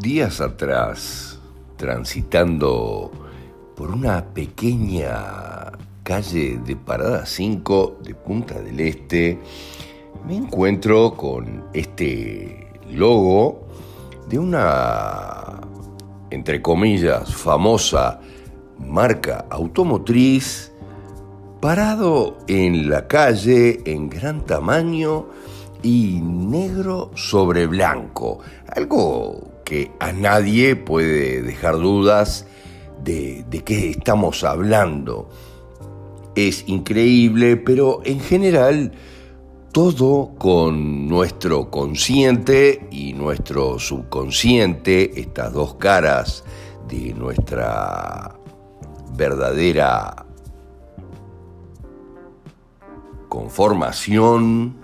Días atrás, transitando por una pequeña calle de Parada 5 de Punta del Este, me encuentro con este logo de una, entre comillas, famosa marca automotriz parado en la calle en gran tamaño y negro sobre blanco, algo que a nadie puede dejar dudas de, qué estamos hablando. Es increíble, pero en general todo con nuestro consciente y nuestro subconsciente, estas dos caras de nuestra verdadera conformación,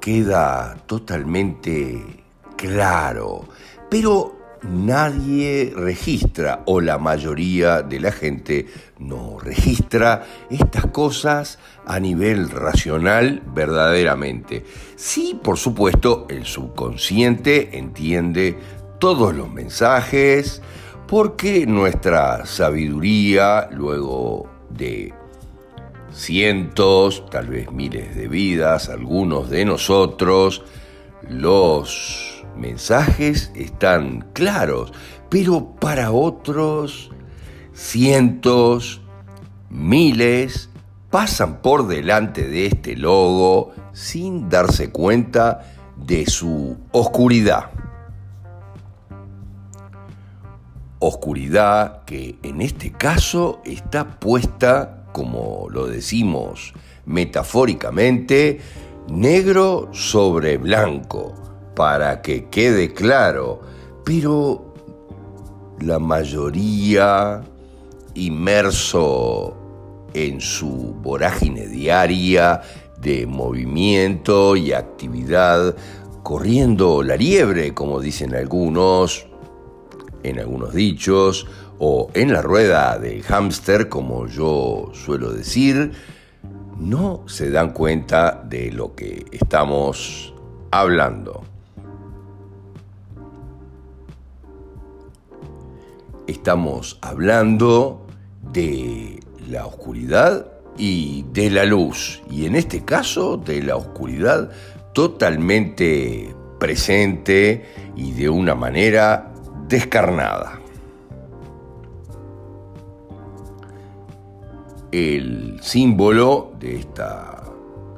queda totalmente claro, pero nadie registra, o la mayoría de la gente no registra estas cosas a nivel racional verdaderamente. Sí, por supuesto, el subconsciente entiende todos los mensajes, porque nuestra sabiduría, luego de cientos, tal vez miles de vidas, algunos de nosotros, los mensajes están claros, pero para otros cientos, miles, pasan por delante de este logo sin darse cuenta de su oscuridad. Oscuridad que en este caso está puesta, como lo decimos metafóricamente, negro sobre blanco para que quede claro, pero la mayoría inmerso en su vorágine diaria de movimiento y actividad, corriendo la liebre, como dicen algunos, en algunos dichos, o en la rueda del hámster, como yo suelo decir, no se dan cuenta de lo que estamos hablando. Estamos hablando de la oscuridad y de la luz, y en este caso de la oscuridad totalmente presente y de una manera descarnada. El símbolo de esta,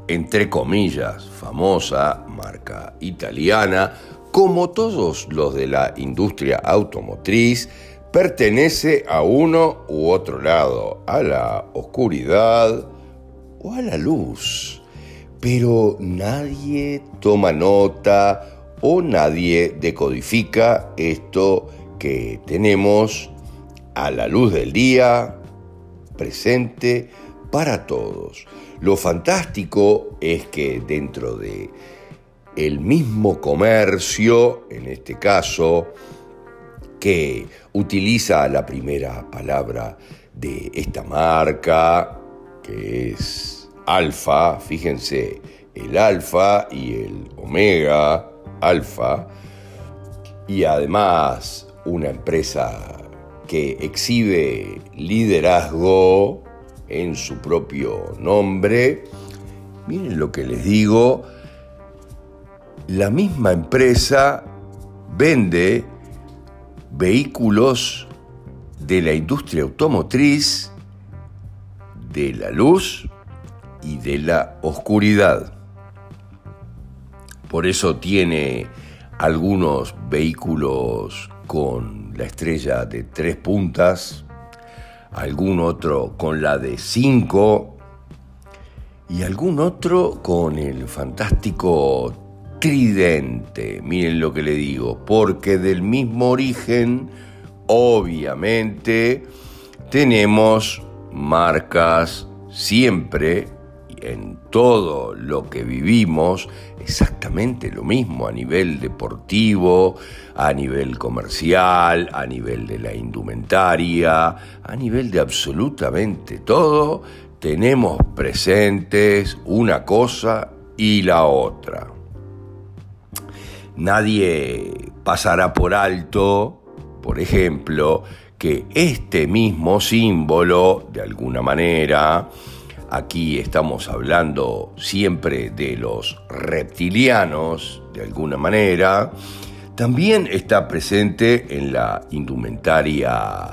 entre comillas, famosa marca italiana, como todos los de la industria automotriz, pertenece a uno u otro lado, a la oscuridad o a la luz. Pero nadie toma nota o nadie decodifica esto que tenemos a la luz del día, presente para todos. Lo fantástico es que dentro de el mismo comercio, en este caso, que utiliza la primera palabra de esta marca, que es alfa, fíjense, el alfa y el omega, alfa, y además una empresa que exhibe liderazgo en su propio nombre. Miren lo que les digo, la misma empresa vende vehículos de la industria automotriz, de la luz y de la oscuridad. Por eso tiene algunos vehículos con la estrella de tres puntas, algún otro con la de cinco y algún otro con el fantástico tridente. Miren lo que le digo, porque del mismo origen, obviamente, tenemos marcas siempre en todo lo que vivimos exactamente lo mismo a nivel deportivo, a nivel comercial, a nivel de la indumentaria, a nivel de absolutamente todo, tenemos presentes una cosa y la otra. Nadie pasará por alto, por ejemplo, que este mismo símbolo, de alguna manera, Aquí estamos hablando siempre de los reptilianos, de alguna manera. También está presente en la indumentaria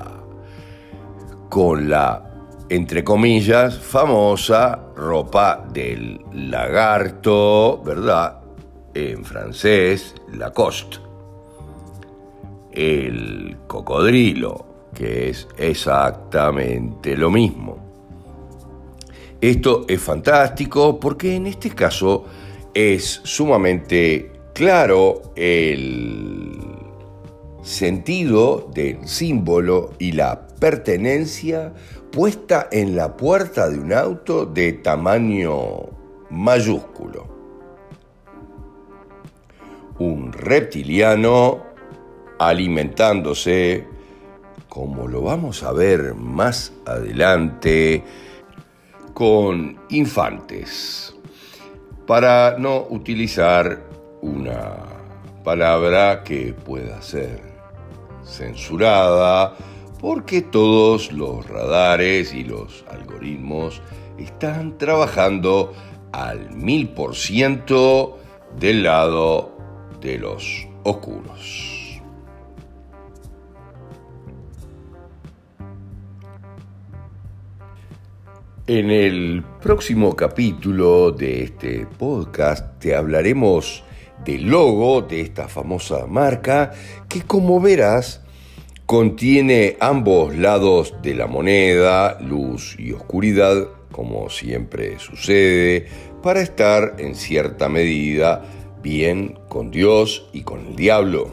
con la, entre comillas, famosa ropa del lagarto, ¿verdad? En francés, Lacoste. El cocodrilo, que es exactamente lo mismo. Esto es fantástico porque en este caso es sumamente claro el sentido del símbolo y la pertenencia puesta en la puerta de un auto de tamaño mayúsculo. Un reptiliano alimentándose, como lo vamos a ver más adelante, con infantes, para no utilizar una palabra que pueda ser censurada, porque todos los radares y los algoritmos están trabajando al mil por ciento del lado de los oscuros. En el próximo capítulo de este podcast te hablaremos del logo de esta famosa marca que como verás contiene ambos lados de la moneda, luz y oscuridad, como siempre sucede, para estar en cierta medida bien con Dios y con el diablo.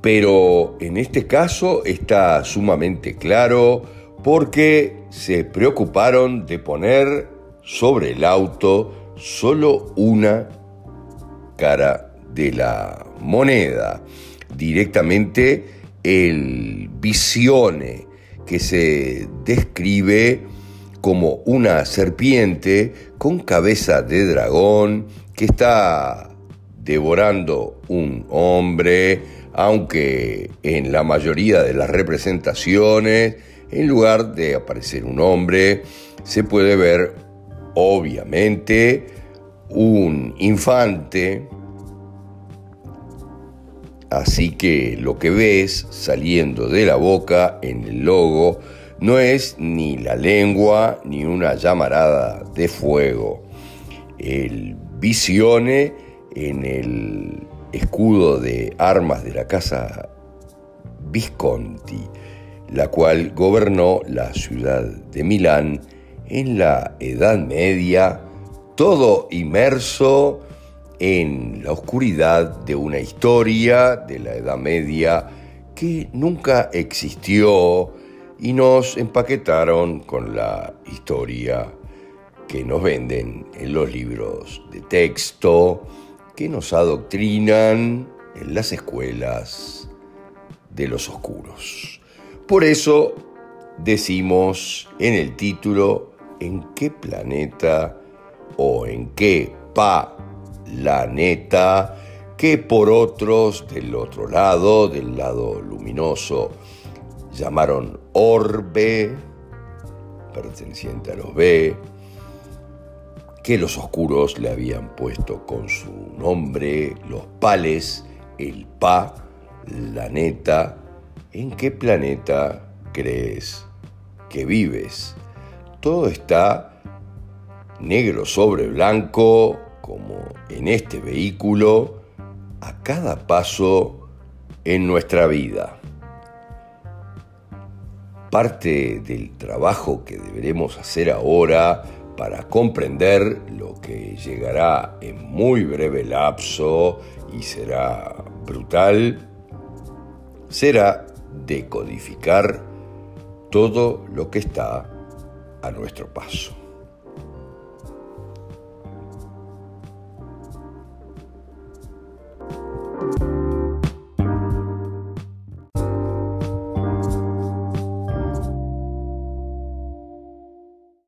Pero en este caso está sumamente claro porque se preocuparon de poner sobre el auto solo una cara de la moneda, directamente el visione, que se describe como una serpiente con cabeza de dragón que está devorando un hombre, aunque en la mayoría de las representaciones en lugar de aparecer un hombre, se puede ver obviamente un infante. Así que lo que ves saliendo de la boca en el logo no es ni la lengua ni una llamarada de fuego. En el escudo de armas de la casa Visconti la cual gobernó la ciudad de Milán en la Edad Media, todo inmerso en la oscuridad de una historia de la Edad Media que nunca existió y nos empaquetaron con la historia que nos venden en los libros de texto, que nos adoctrinan en las escuelas de los oscuros. Por eso decimos en el título en qué planeta o en qué planeta que por otros del otro lado, del lado luminoso, llamaron orbe, perteneciente a los B, que los oscuros le habían puesto con su nombre los pales, el pa, la neta, ¿En qué planeta crees que vives? Todo está negro sobre blanco, como en este vehículo, a cada paso en nuestra vida. Parte del trabajo que deberemos hacer ahora para comprender lo que llegará en muy breve lapso y será brutal, será decodificar todo lo que está a nuestro paso.